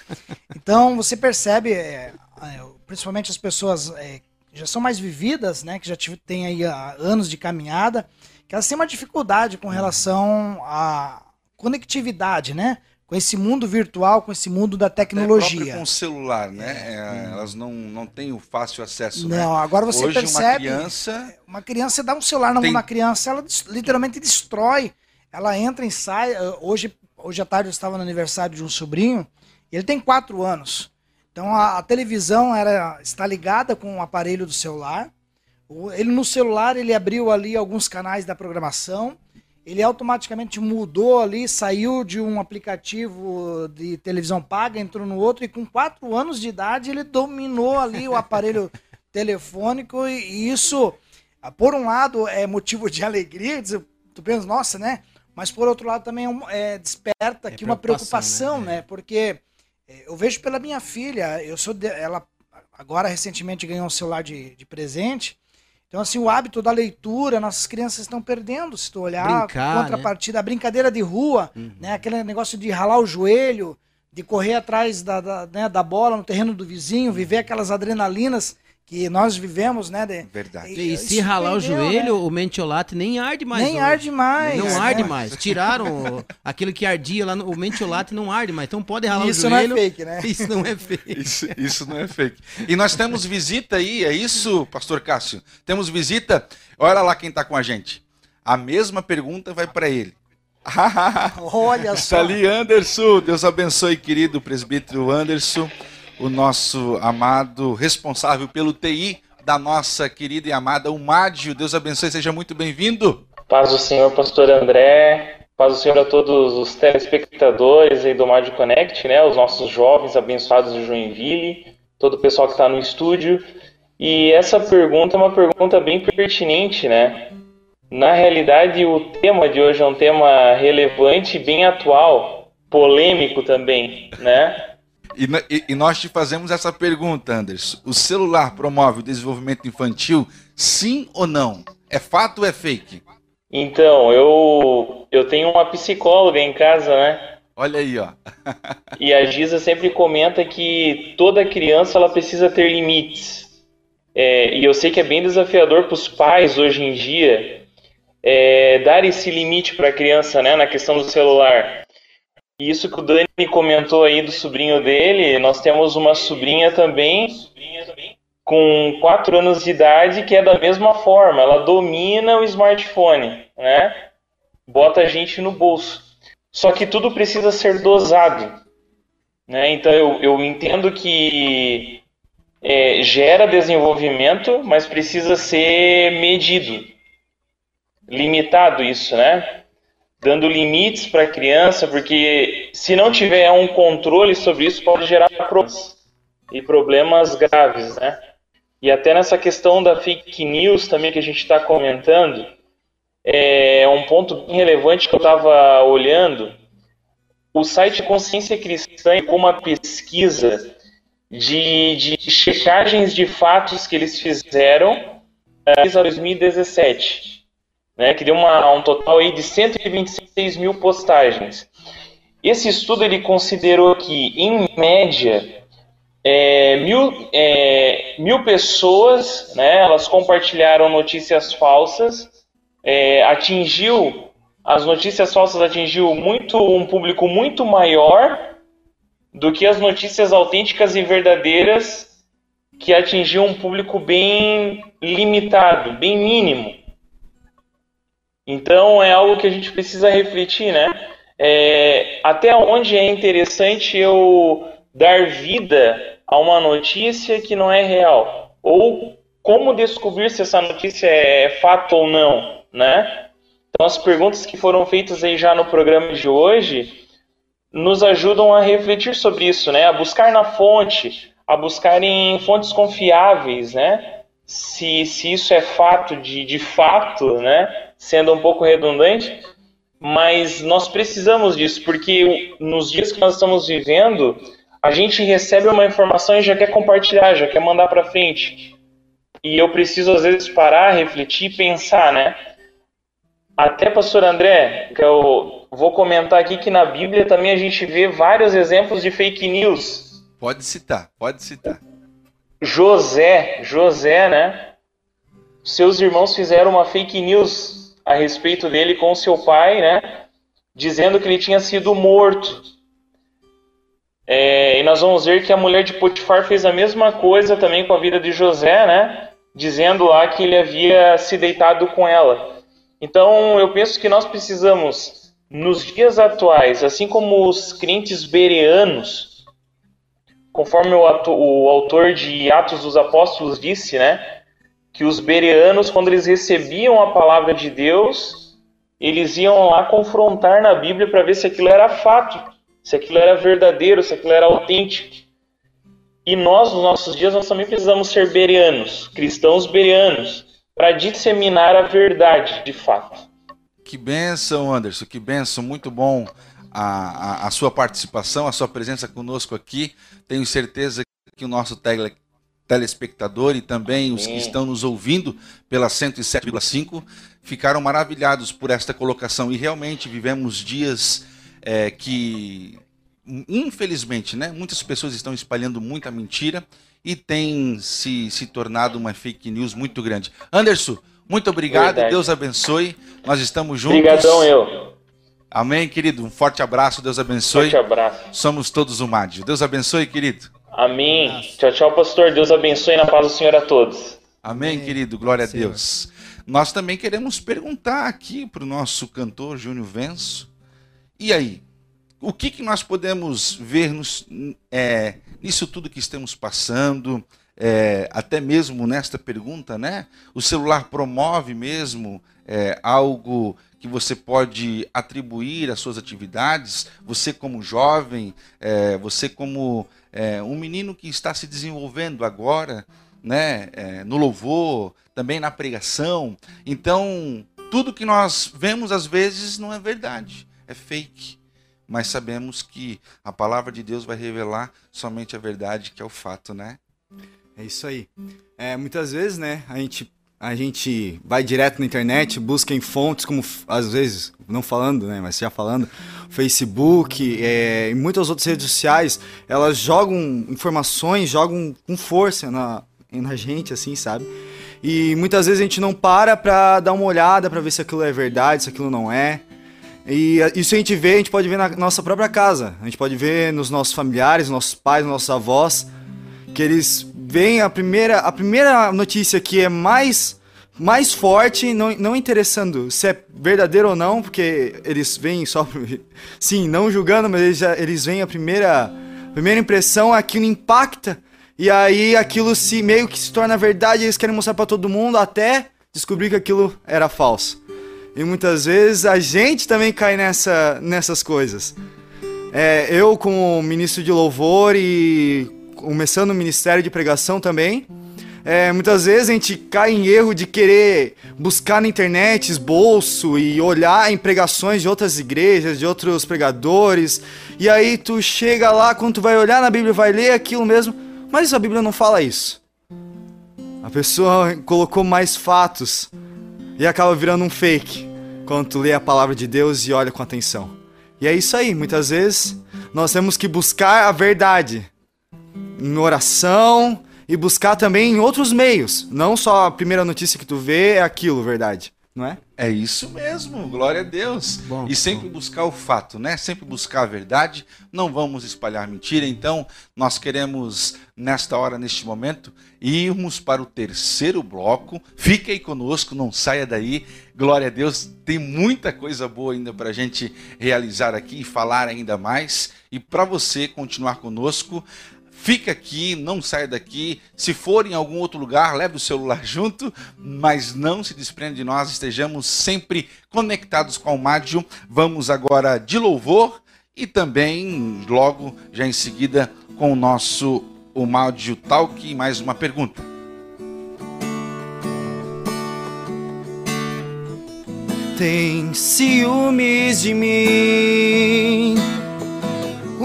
Então, você percebe, é, é, principalmente as pessoas é, já são mais vividas, né, que já têm aí ah, anos de caminhada, que elas têm uma dificuldade com relação à conectividade, né? Com esse mundo virtual, com esse mundo da tecnologia. É com o celular, né? É. É, elas não, não têm o fácil acesso. Não, né? agora você Hoje, percebe. Uma criança. Uma criança dá um celular na tem... mão da criança, ela literalmente destrói ela entra e sai. eh, Hoje, hoje à tarde eu estava no aniversário de um sobrinho, e ele tem quatro anos. Então a, a televisão era, está ligada com o aparelho do celular. Ele no celular ele abriu ali alguns canais da programação. Ele automaticamente mudou ali, saiu de um aplicativo de televisão paga, entrou no outro e com quatro anos de idade ele dominou ali o aparelho telefônico e, isso, por um lado, é motivo de alegria, dizer, tu pensa, nossa, né? Mas por outro lado também é é, desperta aqui uma preocupação, né? Porque é, eu vejo pela minha filha, eu sou de- ela agora recentemente ganhou um celular de, de presente. Então, assim, o hábito da leitura, nossas crianças estão perdendo. Se tu olhar Brincar, a contrapartida, a brincadeira de rua, né? Aquele negócio de ralar o joelho, de correr atrás da, da, né, da bola no terreno do vizinho, viver aquelas adrenalinas que nós vivemos, né? de- Verdade. E isso se ralar o joelho, né? o mentiolate nem arde mais. Nem hoje. arde mais. Não né? arde mais. Tiraram o- aquilo que ardia lá no o mentiolate não arde mais. Então pode ralar Isso o não é joelho. fake, né? Isso não é fake. Isso, isso não é fake. E nós temos visita aí, é isso, pastor Cássio? Temos visita? Olha lá quem está com a gente. A mesma pergunta vai para ele. Olha Está só. ali Anderson. Deus abençoe, querido presbítero Anderson, o nosso amado responsável pelo TI da nossa querida e amada Umádio. Deus abençoe, seja muito bem-vindo. Paz do Senhor, pastor André. Paz do Senhor a todos os telespectadores aí do Mádio Connect, né? Os nossos jovens abençoados de Joinville, todo o pessoal que está no estúdio. E essa pergunta é uma pergunta bem pertinente, né? Na realidade, o tema de hoje é um tema relevante, bem atual, polêmico também, né? E, e- e nós te fazemos essa pergunta, Anderson. O celular promove o desenvolvimento infantil, sim ou não? É fato ou é fake? Então, eu, eu tenho uma psicóloga em casa, né? Olha aí, ó. E a Giza sempre comenta que toda criança ela precisa ter limites. É, e eu sei que é bem desafiador para os pais hoje em dia é, dar esse limite para a criança, né, na questão do celular. E isso que o Dani comentou aí do sobrinho dele, nós temos uma sobrinha também com 4 anos de idade que é da mesma forma, ela domina o smartphone, né? Bota a gente no bolso. Só que tudo precisa ser dosado. Né? Então eu, eu entendo que é, gera desenvolvimento, mas precisa ser medido, limitado isso, né? Dando limites para a criança, porque se não tiver um controle sobre isso, pode gerar problemas e problemas graves, né? E até nessa questão da fake news também que a gente está comentando, é um ponto bem relevante que eu estava olhando. O site Consciência Cristã com uma pesquisa de, de checagens de fatos que eles fizeram em 2017, né, que deu uma, um total aí de 126 mil postagens. Esse estudo ele considerou que, em média, é, mil, é, mil pessoas, né, elas compartilharam notícias falsas, é, atingiu as notícias falsas atingiu muito um público muito maior do que as notícias autênticas e verdadeiras que atingiam um público bem limitado, bem mínimo. Então é algo que a gente precisa refletir, né? É, até onde é interessante eu dar vida a uma notícia que não é real? Ou como descobrir se essa notícia é fato ou não, né? Então as perguntas que foram feitas aí já no programa de hoje nos ajudam a refletir sobre isso, né? A buscar na fonte, a buscar em fontes confiáveis, né? Se, se isso é fato de, de fato, né? Sendo um pouco redundante, mas nós precisamos disso, porque nos dias que nós estamos vivendo, a gente recebe uma informação e já quer compartilhar, já quer mandar para frente. E eu preciso às vezes parar, refletir e pensar, né? Até pastor André, que eu vou comentar aqui que na Bíblia também a gente vê vários exemplos de fake news. Pode citar, pode citar. José, José, né? Seus irmãos fizeram uma fake news a respeito dele com seu pai, né? Dizendo que ele tinha sido morto. É, e nós vamos ver que a mulher de Potifar fez a mesma coisa também com a vida de José, né? Dizendo lá que ele havia se deitado com ela. Então eu penso que nós precisamos nos dias atuais, assim como os crentes bereanos, conforme o, o autor de Atos dos Apóstolos disse, né? Que os bereanos, quando eles recebiam a palavra de Deus, eles iam lá confrontar na Bíblia para ver se aquilo era fato, se aquilo era verdadeiro, se aquilo era autêntico. E nós, nos nossos dias, nós também precisamos ser bereanos, cristãos bereanos, para disseminar a verdade de fato. Que benção, Anderson, que benção, muito bom a, a, a, sua participação, a sua presença conosco aqui. Tenho certeza que o nosso telespectador e também os que estão nos ouvindo pela 107,5 ficaram maravilhados por esta colocação. E realmente vivemos dias é, que infelizmente, né, muitas pessoas estão espalhando muita mentira e tem se, se tornado uma fake news muito grande. Anderson, muito obrigado, Verdade. Deus abençoe. Nós estamos juntos. Obrigadão eu. Amém, querido. Um forte abraço, Deus abençoe. Forte abraço. Somos todos o Mádio. Deus abençoe, querido. Amém. Tchau, tchau, pastor. Deus abençoe na paz do Senhor a todos. Amém, Amém. querido. Glória a Deus. Nós também queremos perguntar aqui para o nosso cantor Júnior Venço. E aí, o que, que nós podemos ver nos, é, nisso tudo que estamos passando? É, até mesmo nesta pergunta, né? O celular promove mesmo é, algo que você pode atribuir às suas atividades? Você como jovem, é, você como é, um menino que está se desenvolvendo agora, né? É, no louvor, também na pregação. Então, tudo que nós vemos às vezes não é verdade, é fake mas sabemos que a palavra de Deus vai revelar somente a verdade, que é o fato, né? É isso aí. É, muitas vezes, né, a gente, a gente vai direto na internet, busca em fontes, como às vezes, não falando, né, mas já falando, Facebook é, e muitas outras redes sociais, elas jogam informações, jogam com força na, na gente, assim, sabe? E muitas vezes a gente não para pra dar uma olhada pra ver se aquilo é verdade, se aquilo não é. E isso a gente vê, a gente pode ver na nossa própria casa. A gente pode ver nos nossos familiares, nossos pais, nossos avós, que eles veem a primeira, a primeira notícia que é mais, mais forte, não, não interessando se é verdadeiro ou não, porque eles vêm só, sim, não julgando, mas eles, já, eles veem a primeira, a primeira impressão, aquilo impacta, e aí aquilo se meio que se torna verdade, eles querem mostrar para todo mundo até descobrir que aquilo era falso. E muitas vezes a gente também cai nessa, nessas coisas. É, eu, como ministro de louvor e começando o ministério de pregação também, é, muitas vezes a gente cai em erro de querer buscar na internet esboço e olhar em pregações de outras igrejas, de outros pregadores, e aí tu chega lá, quando tu vai olhar na Bíblia, vai ler aquilo mesmo, mas a Bíblia não fala isso. A pessoa colocou mais fatos e acaba virando um fake quando tu lê a palavra de Deus e olha com atenção. E é isso aí, muitas vezes nós temos que buscar a verdade em oração e buscar também em outros meios. Não só a primeira notícia que tu vê é aquilo, verdade não é? É isso mesmo, glória a Deus. Bom, e sempre bom. buscar o fato, né? Sempre buscar a verdade, não vamos espalhar mentira. Então, nós queremos, nesta hora, neste momento, irmos para o terceiro bloco. Fique aí conosco, não saia daí. Glória a Deus, tem muita coisa boa ainda para a gente realizar aqui e falar ainda mais. E para você continuar conosco, Fica aqui, não saia daqui. Se for em algum outro lugar, leve o celular junto, mas não se desprenda de nós. Estejamos sempre conectados com o Mádio. Vamos agora de louvor e também, logo, já em seguida, com o nosso o Mádio Talk. Mais uma pergunta. Tem ciúmes de mim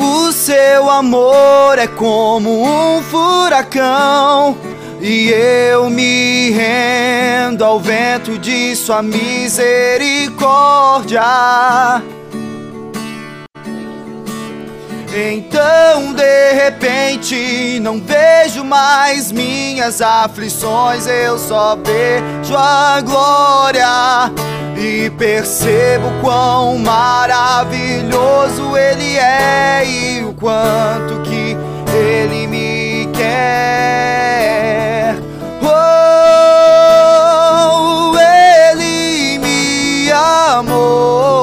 o seu amor é como um furacão. E eu me rendo ao vento de sua misericórdia. Então de repente não vejo mais minhas aflições, eu só vejo a glória e percebo quão maravilhoso Ele é e o quanto que Ele me quer. Oh, Ele me amou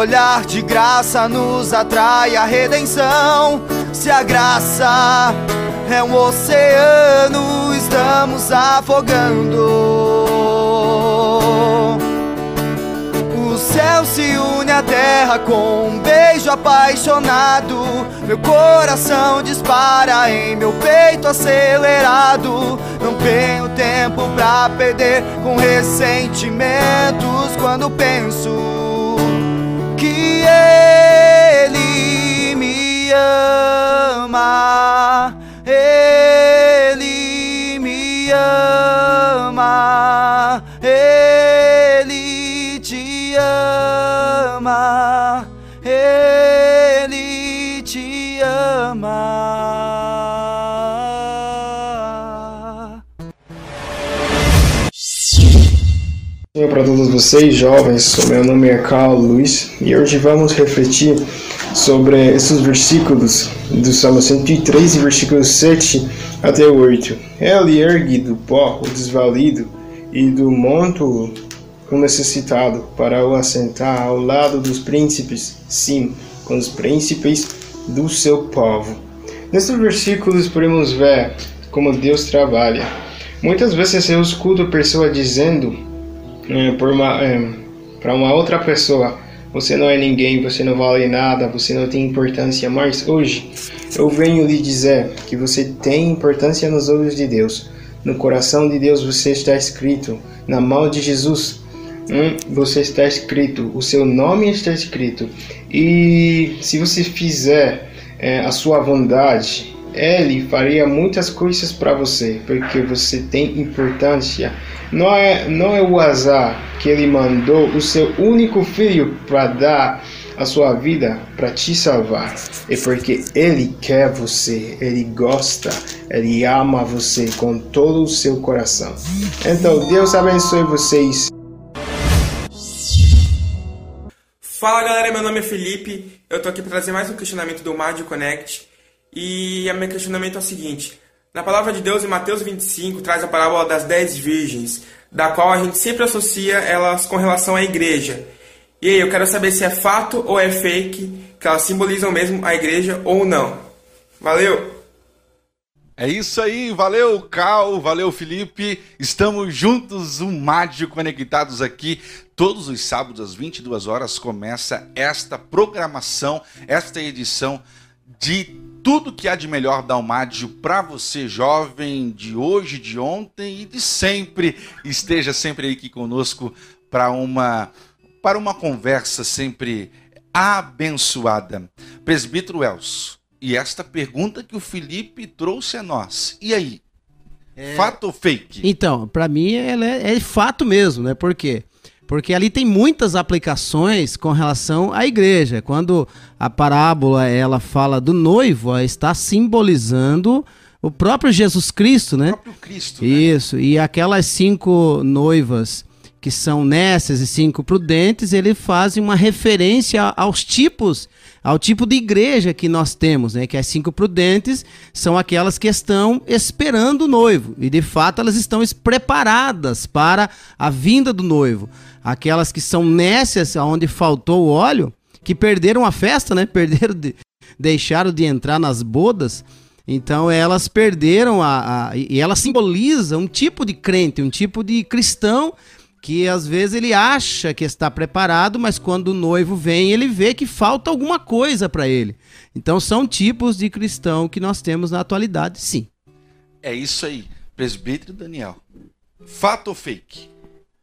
olhar de graça nos atrai a redenção. Se a graça é um oceano, estamos afogando céu se une à terra com um beijo apaixonado. Meu coração dispara em meu peito acelerado. Não tenho tempo pra perder com ressentimentos quando penso que ele me ama. Ele me ama. Ele te ama. Bom para todos vocês, jovens. Meu nome é Carl Luiz e hoje vamos refletir sobre esses versículos do Salmo 103, versículos 7 até 8. Ele ergue do pó o desvalido e do monto o necessitado para o assentar ao lado dos príncipes, sim, com os príncipes do seu povo. Nesses versículos podemos ver como Deus trabalha. Muitas vezes eu escuto pessoa dizendo eh, por uma, para uma outra pessoa: você não é ninguém, você não vale nada, você não tem importância. Mas hoje eu venho lhe dizer que você tem importância nos olhos de Deus. No coração de Deus você está escrito, na mão de Jesus hum, você está escrito, o seu nome está escrito. E se você fizer eh, a sua vontade, ele faria muitas coisas para você, porque você tem importância. Não é, não é o azar que ele mandou o seu único filho para dar a sua vida para te salvar. É porque ele quer você, ele gosta, ele ama você com todo o seu coração. Então, Deus abençoe vocês. Fala galera, meu nome é Felipe, eu tô aqui para trazer mais um questionamento do Mádio Connect e o meu questionamento é o seguinte: na palavra de Deus em Mateus 25 traz a parábola das dez virgens, da qual a gente sempre associa elas com relação à igreja. E aí, eu quero saber se é fato ou é fake que elas simbolizam mesmo a igreja ou não. Valeu! É isso aí, valeu Cal, valeu Felipe. Estamos juntos, um Mágico conectados aqui. Todos os sábados às 22 horas começa esta programação, esta edição de tudo que há de melhor da Almádio para você, jovem, de hoje, de ontem e de sempre. Esteja sempre aí aqui conosco para uma para uma conversa sempre abençoada. Presbítero Elcio, e esta pergunta que o Felipe trouxe a nós. E aí? É... Fato ou fake? Então, para mim ela é, é, fato mesmo, né? Por quê? Porque ali tem muitas aplicações com relação à igreja. Quando a parábola ela fala do noivo, está simbolizando o próprio Jesus Cristo, né? O próprio Cristo. Isso. Né? E aquelas cinco noivas que são nécias e cinco prudentes, ele faz uma referência aos tipos ao tipo de igreja que nós temos, né? Que as cinco prudentes são aquelas que estão esperando o noivo e de fato elas estão preparadas para a vinda do noivo. Aquelas que são nécias, onde faltou o óleo, que perderam a festa, né? Perderam de, deixaram de entrar nas bodas. Então elas perderam a, a e ela simboliza um tipo de crente, um tipo de cristão que às vezes ele acha que está preparado, mas quando o noivo vem, ele vê que falta alguma coisa para ele. Então são tipos de cristão que nós temos na atualidade, sim. É isso aí, presbítero Daniel. Fato ou fake?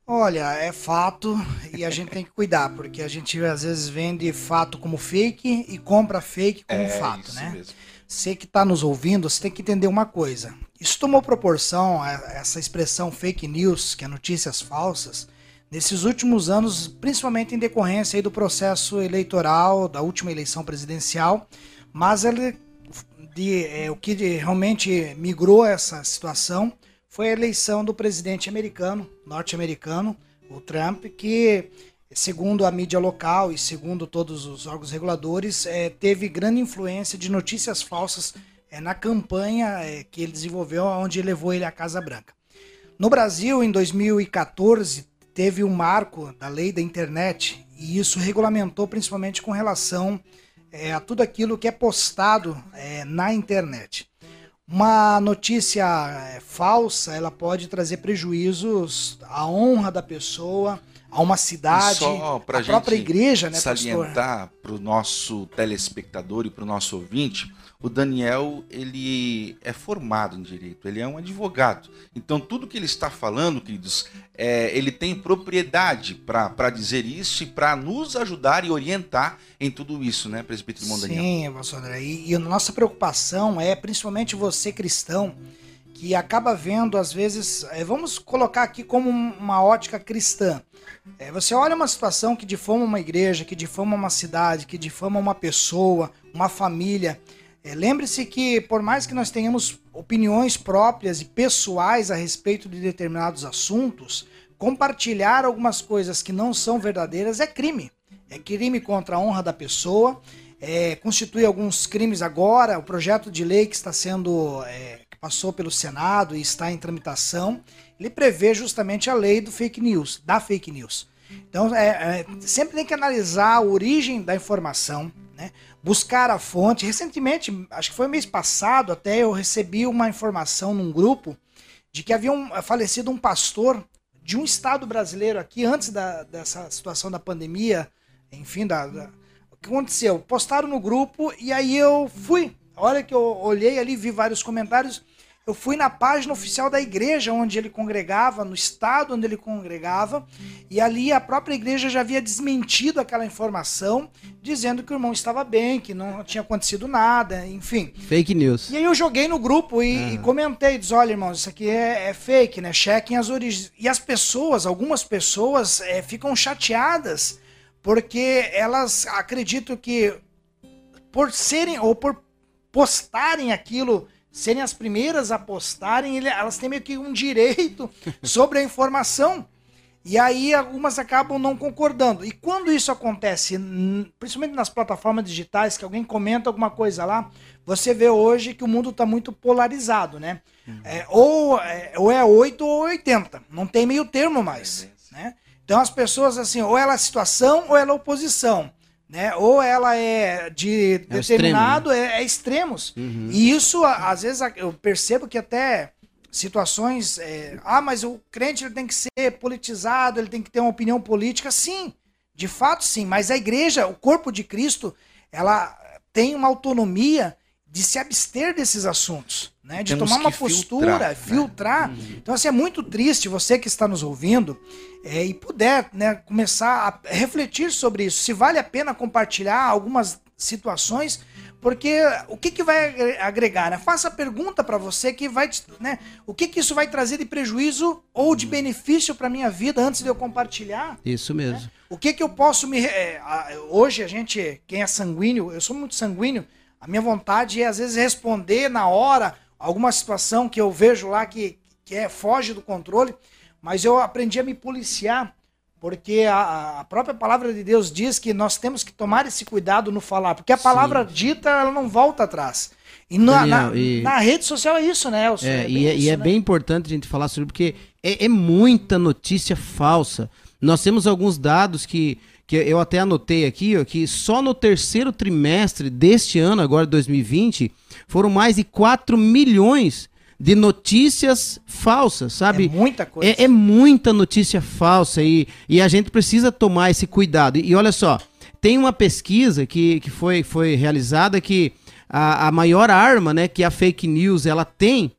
Olha, é fato e a gente tem que cuidar, porque a gente às vezes vende fato como fake e compra fake como é fato, né? Mesmo. Você que está nos ouvindo, você tem que entender uma coisa. Isso tomou proporção, essa expressão fake news, que é notícias falsas, nesses últimos anos, principalmente em decorrência do processo eleitoral, da última eleição presidencial, mas ele, de, é, o que realmente migrou essa situação foi a eleição do presidente americano, norte-americano, o Trump, que, segundo a mídia local e segundo todos os órgãos reguladores, é, teve grande influência de notícias falsas é, na campanha é, que ele desenvolveu, onde levou ele à Casa Branca. No Brasil, em 2014, teve um marco da lei da internet e isso regulamentou principalmente com relação é, a tudo aquilo que é postado é, na internet. Uma notícia é, falsa, ela pode trazer prejuízos à honra da pessoa, a uma cidade, a própria igreja, né, salientar para o nosso telespectador e para o nosso ouvinte, o Daniel ele é formado em direito, ele é um advogado. Então tudo que ele está falando, queridos, é, ele tem propriedade para dizer isso e para nos ajudar e orientar em tudo isso, né, presbítero Daniel? Sim, pastor André. E, e a nossa preocupação é, principalmente você cristão, que acaba vendo às vezes, é, vamos colocar aqui como uma ótica cristã. É, você olha uma situação que difama uma igreja, que difama uma cidade, que difama uma pessoa, uma família. É, Lembre-se que, por mais que nós tenhamos opiniões próprias e pessoais a respeito de determinados assuntos, compartilhar algumas coisas que não são verdadeiras é crime. É crime contra a honra da pessoa, é, constitui alguns crimes agora. O projeto de lei que está sendo. É, passou pelo Senado e está em tramitação, ele prevê justamente a lei do fake news, da fake news. Então, é, é, sempre tem que analisar a origem da informação, né? buscar a fonte. Recentemente, acho que foi mês passado, até eu recebi uma informação num grupo de que havia um, falecido um pastor de um estado brasileiro aqui antes da, dessa situação da pandemia, enfim, da, da, o que aconteceu? Postaram no grupo e aí eu fui. A hora que eu olhei ali, vi vários comentários, eu fui na página oficial da igreja onde ele congregava, no estado onde ele congregava, e ali a própria igreja já havia desmentido aquela informação, dizendo que o irmão estava bem, que não tinha acontecido nada, enfim. Fake news. E aí eu joguei no grupo e, Ah. e comentei, diz, olha, irmãos, isso aqui é, é fake, né? Chequem as origens. E as pessoas, algumas pessoas, é, ficam chateadas porque elas acreditam que por serem ou por postarem aquilo, serem as primeiras a postarem, elas têm meio que um direito sobre a informação. E aí algumas acabam não concordando. E quando isso acontece, principalmente nas plataformas digitais, que alguém comenta alguma coisa lá, você vê hoje que o mundo está muito polarizado, né? É, ou, é, ou é 8 ou 80. Não tem meio termo mais. Né? Então as pessoas, assim, ou ela é situação ou ela é oposição. Né? Ou ela é de É determinado, é, é extremos. Uhum. E isso, às vezes, eu percebo que até situações. é, ah, mas o crente ele tem que ser politizado, ele tem que ter uma opinião política. Sim, de fato sim. Mas a igreja, o corpo de Cristo, ela tem uma autonomia de se abster desses assuntos, né? De Temos tomar uma postura, filtrar, né? filtrar. Então, assim, é muito triste você que está nos ouvindo é, e puder né, começar a refletir sobre isso. Se vale a pena compartilhar algumas situações, porque o que, que vai agre- agregar? Né? Faça a pergunta para você que vai, né? O que, que isso vai trazer de prejuízo ou de benefício para minha vida antes de eu compartilhar? Isso mesmo. O que que eu posso me. é, hoje a gente, quem é sanguíneo, eu sou muito sanguíneo, a minha vontade é às vezes responder na hora alguma situação que eu vejo lá que, que é, foge do controle, mas eu aprendi a me policiar, porque a, a própria palavra de Deus diz que nós temos que tomar esse cuidado no falar, porque a palavra dita ela não volta atrás. E na, Daniel, na, e- na rede social é isso, né, Elcio? É, e é, e isso, é né? bem importante a gente falar sobre, porque é, é muita notícia falsa. Nós temos alguns dados que, que eu até anotei aqui, ó, que só no terceiro trimestre deste ano, agora 2020, foram mais de 4 milhões de notícias falsas, sabe? É muita coisa. É, é muita notícia falsa e, e a gente precisa tomar esse cuidado. E, e olha só, tem uma pesquisa que, que foi, foi realizada que a, a maior arma né, que a fake news ela tem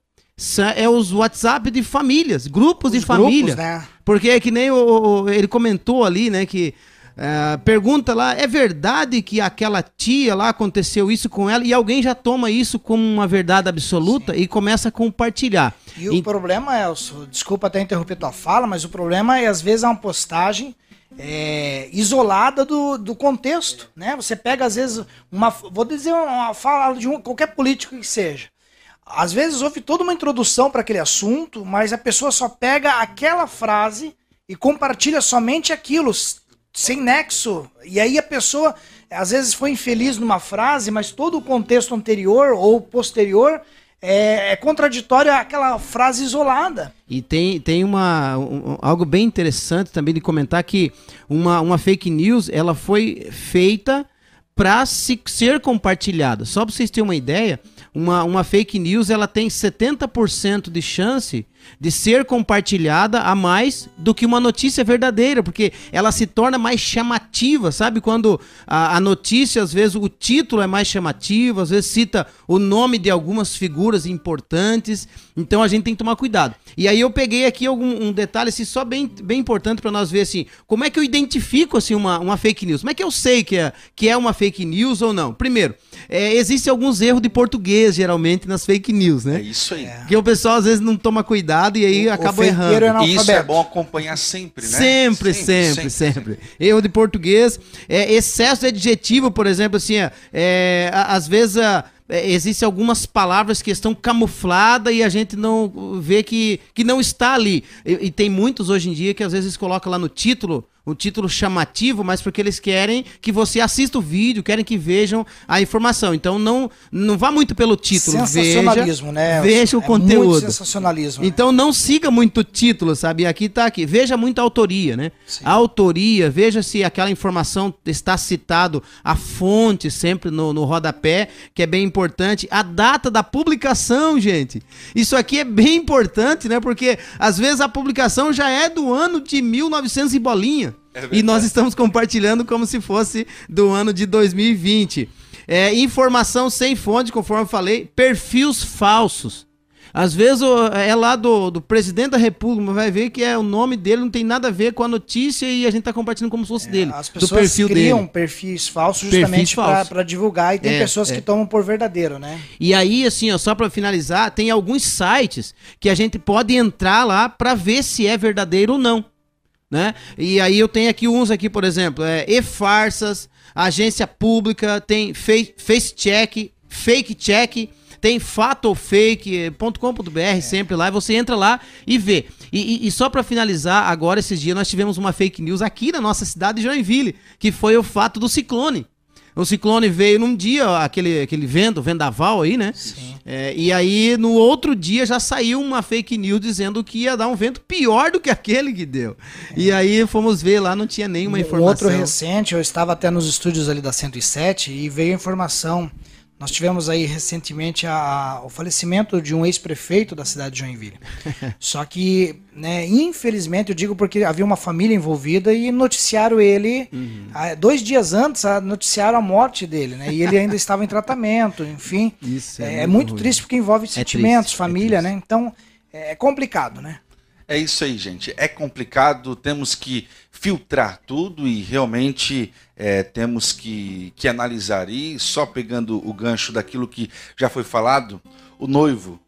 é os WhatsApp de famílias, grupos de Os família. grupos, né? Porque é que nem o, o- ele comentou ali, né, que eh, pergunta lá, é verdade que aquela tia lá aconteceu isso com ela e alguém já toma isso como uma verdade absoluta e começa a compartilhar. E o problema, Elcio, desculpa até interromper tua fala, mas o problema é, às vezes, é uma postagem é, isolada do, do contexto, né? Você pega, às vezes, uma... Vou dizer uma fala de um, qualquer político que seja. Às vezes houve toda uma introdução para aquele assunto, mas a pessoa só pega aquela frase e compartilha somente aquilo, sem nexo. E aí a pessoa, às vezes, foi infeliz numa frase, mas todo o contexto anterior ou posterior é, é contraditória aquela frase isolada. E tem, tem uma, um, algo bem interessante também de comentar que uma, uma fake news ela foi feita para se, ser compartilhada. Só para vocês terem uma ideia, uma, uma fake news ela tem 70% de chance de ser compartilhada a mais do que uma notícia verdadeira, porque ela se torna mais chamativa, sabe? Quando a, a, notícia, às vezes, o título é mais chamativo, às vezes cita o nome de algumas figuras importantes, então a gente tem que tomar cuidado. E aí eu peguei aqui algum um detalhe assim, só bem, bem importante para nós ver assim, como é que eu identifico assim uma, uma fake news? Como é que eu sei que é, que é uma fake news ou não? Primeiro, é, existem alguns erros de português, geralmente, nas fake news, né? É isso aí. Que o pessoal às vezes não toma cuidado e aí o, acaba o errando. É Isso é bom acompanhar sempre, né? Sempre, sempre, sempre. sempre. sempre. Erro de português. É, excesso de adjetivo, por exemplo, assim, é, é às vezes. É, existem algumas palavras que estão camufladas e a gente não vê que, que não está ali. E, e tem muitos hoje em dia que às vezes colocam lá no título um título chamativo, mas porque eles querem que você assista o vídeo, querem que vejam a informação. Então não não vá muito pelo título, sensacionalismo, veja, né? Veja o é conteúdo. Muito sensacionalismo. Né? Então não siga muito o título, sabe? Aqui tá aqui. Veja muito a autoria, né? Sim. A autoria, veja se aquela informação está citado a fonte sempre no, no rodapé, que é bem importante. A data da publicação, gente. Isso aqui é bem importante, né? Porque às vezes a publicação já é do ano de 1900 e bolinha. É e nós estamos compartilhando como se fosse do ano de 2020. É, informação sem fonte, conforme eu falei, perfis falsos. Às vezes é lá do, do presidente da república, vai ver que é o nome dele não tem nada a ver com a notícia e a gente está compartilhando como se fosse é, dele. As pessoas do perfil criam dele. perfis falsos justamente para divulgar e tem é, pessoas é. que tomam por verdadeiro, né? E aí, assim, ó, só para finalizar, tem alguns sites que a gente pode entrar lá para ver se é verdadeiro ou não né? E aí eu tenho aqui uns aqui, por exemplo, é e-farsas, agência pública, tem face, face check, fake check, tem fatofake.com.br é. sempre lá, e você entra lá e vê. E, e, e só para finalizar, agora esses dias nós tivemos uma fake news aqui na nossa cidade de Joinville, que foi o fato do ciclone. O ciclone veio num dia, aquele, aquele vento, vendaval aí, né? Sim. É, e aí, no outro dia, já saiu uma fake news dizendo que ia dar um vento pior do que aquele que deu. É. E aí fomos ver lá, não tinha nenhuma informação. Outro recente, eu estava até nos estúdios ali da 107 e veio a informação nós tivemos aí recentemente a, o falecimento de um ex-prefeito da cidade de Joinville. Só que, né, infelizmente, eu digo porque havia uma família envolvida e noticiaram ele uhum. dois dias antes, noticiaram a morte dele, né? E ele ainda estava em tratamento, enfim. Isso é, é muito, muito triste porque envolve é sentimentos, triste, é família, né? Então é complicado, né? É isso aí, gente. É complicado, temos que filtrar tudo e realmente é, temos que, que analisar. E só pegando o gancho daquilo que já foi falado, o noivo,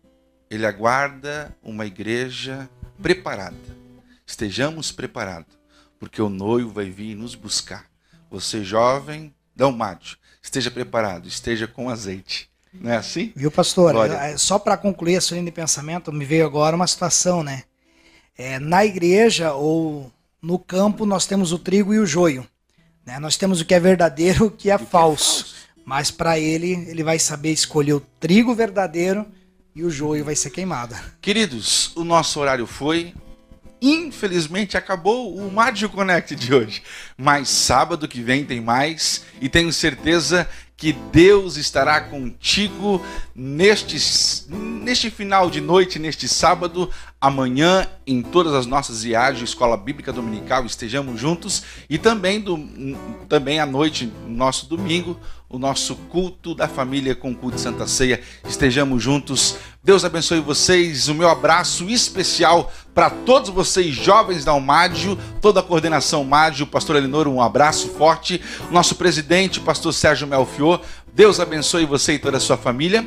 ele aguarda uma igreja preparada. Estejamos preparados, porque o noivo vai vir nos buscar. Você jovem, dá mate, esteja preparado, esteja com azeite. Não é assim? Viu, pastor? Glória. Só para concluir essa linha de pensamento, me veio agora uma situação, né? É, na igreja ou no campo nós temos o trigo e o joio. Né? Nós temos o que é verdadeiro e o que é, falso. Que é falso. Mas para ele, ele vai saber escolher o trigo verdadeiro e o joio vai ser queimado. Queridos, o nosso horário foi. Infelizmente acabou o Mágico Connect de hoje. Mas sábado que vem tem mais e tenho certeza que Deus estará contigo neste, neste final de noite, neste sábado, amanhã, em todas as nossas viagens, Escola Bíblica Dominical, estejamos juntos. E também, do, também à noite, nosso domingo, o nosso culto da família com o culto de Santa Ceia, estejamos juntos. Deus abençoe vocês, o meu abraço especial para todos vocês, jovens da Umádio, toda a coordenação Umádio, pastor Elinor, um abraço forte, nosso presidente, pastor Sérgio Melfior, Deus abençoe você e toda a sua família.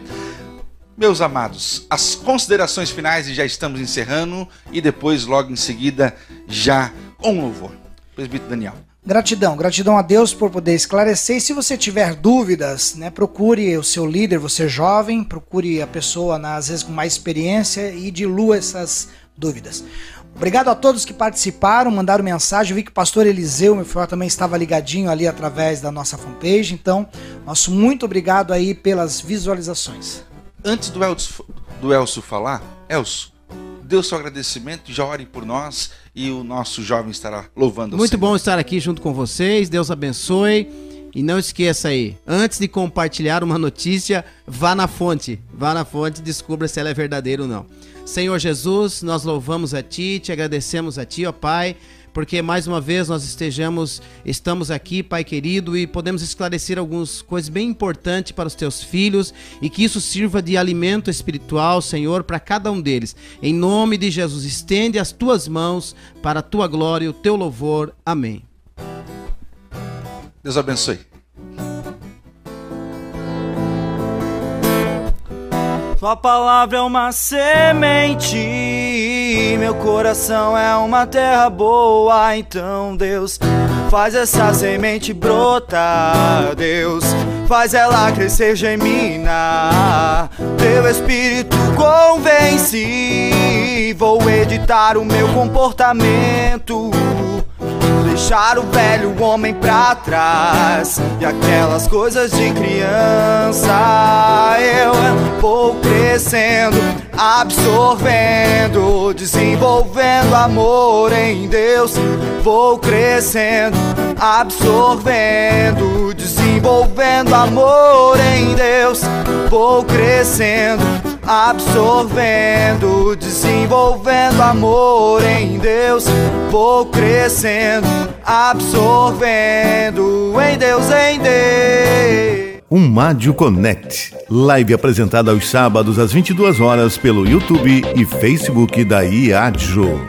Meus amados, as considerações finais e já estamos encerrando e depois, logo em seguida, já com louvor. Presbítero Daniel. Gratidão, gratidão a Deus por poder esclarecer. E se você tiver dúvidas, né, procure o seu líder, você jovem, procure a pessoa, né, às vezes com mais experiência e dilua essas dúvidas. Obrigado a todos que participaram, mandaram mensagem. Eu vi que o pastor Eliseu, meu filho, também estava ligadinho ali através da nossa fanpage. Então, nosso muito obrigado aí pelas visualizações. Antes do Elcio, do Elcio falar, Elcio, dê o seu agradecimento, já ore por nós e o nosso jovem estará louvando Muito bom estar aqui junto com vocês, Deus abençoe. E não esqueça aí, antes de compartilhar uma notícia, vá na fonte. Vá na fonte e descubra se ela é verdadeira ou não. Senhor Jesus, nós louvamos a Ti, te agradecemos a Ti, ó Pai, porque mais uma vez nós estejamos, estamos aqui, Pai querido, e podemos esclarecer algumas coisas bem importantes para os Teus filhos e que isso sirva de alimento espiritual, Senhor, para cada um deles. Em nome de Jesus, estende as Tuas mãos para a Tua glória e o Teu louvor. Amém. Deus abençoe. Tua palavra é uma semente, meu coração é uma terra boa. Então, Deus, faz essa semente brotar. Deus, faz ela crescer, germinar. Teu espírito convence. Vou editar o meu comportamento deixar o velho homem pra trás e aquelas coisas de criança. Eu vou crescendo, absorvendo, desenvolvendo amor em Deus. Vou crescendo, absorvendo, desenvolvendo amor em Deus. Vou crescendo, absorvendo, desenvolvendo amor em Deus. Vou crescendo, absorvendo em Deus, em Deus. Um Mádio Connect, live apresentada aos sábados às 22 horas pelo YouTube e Facebook da IADJO.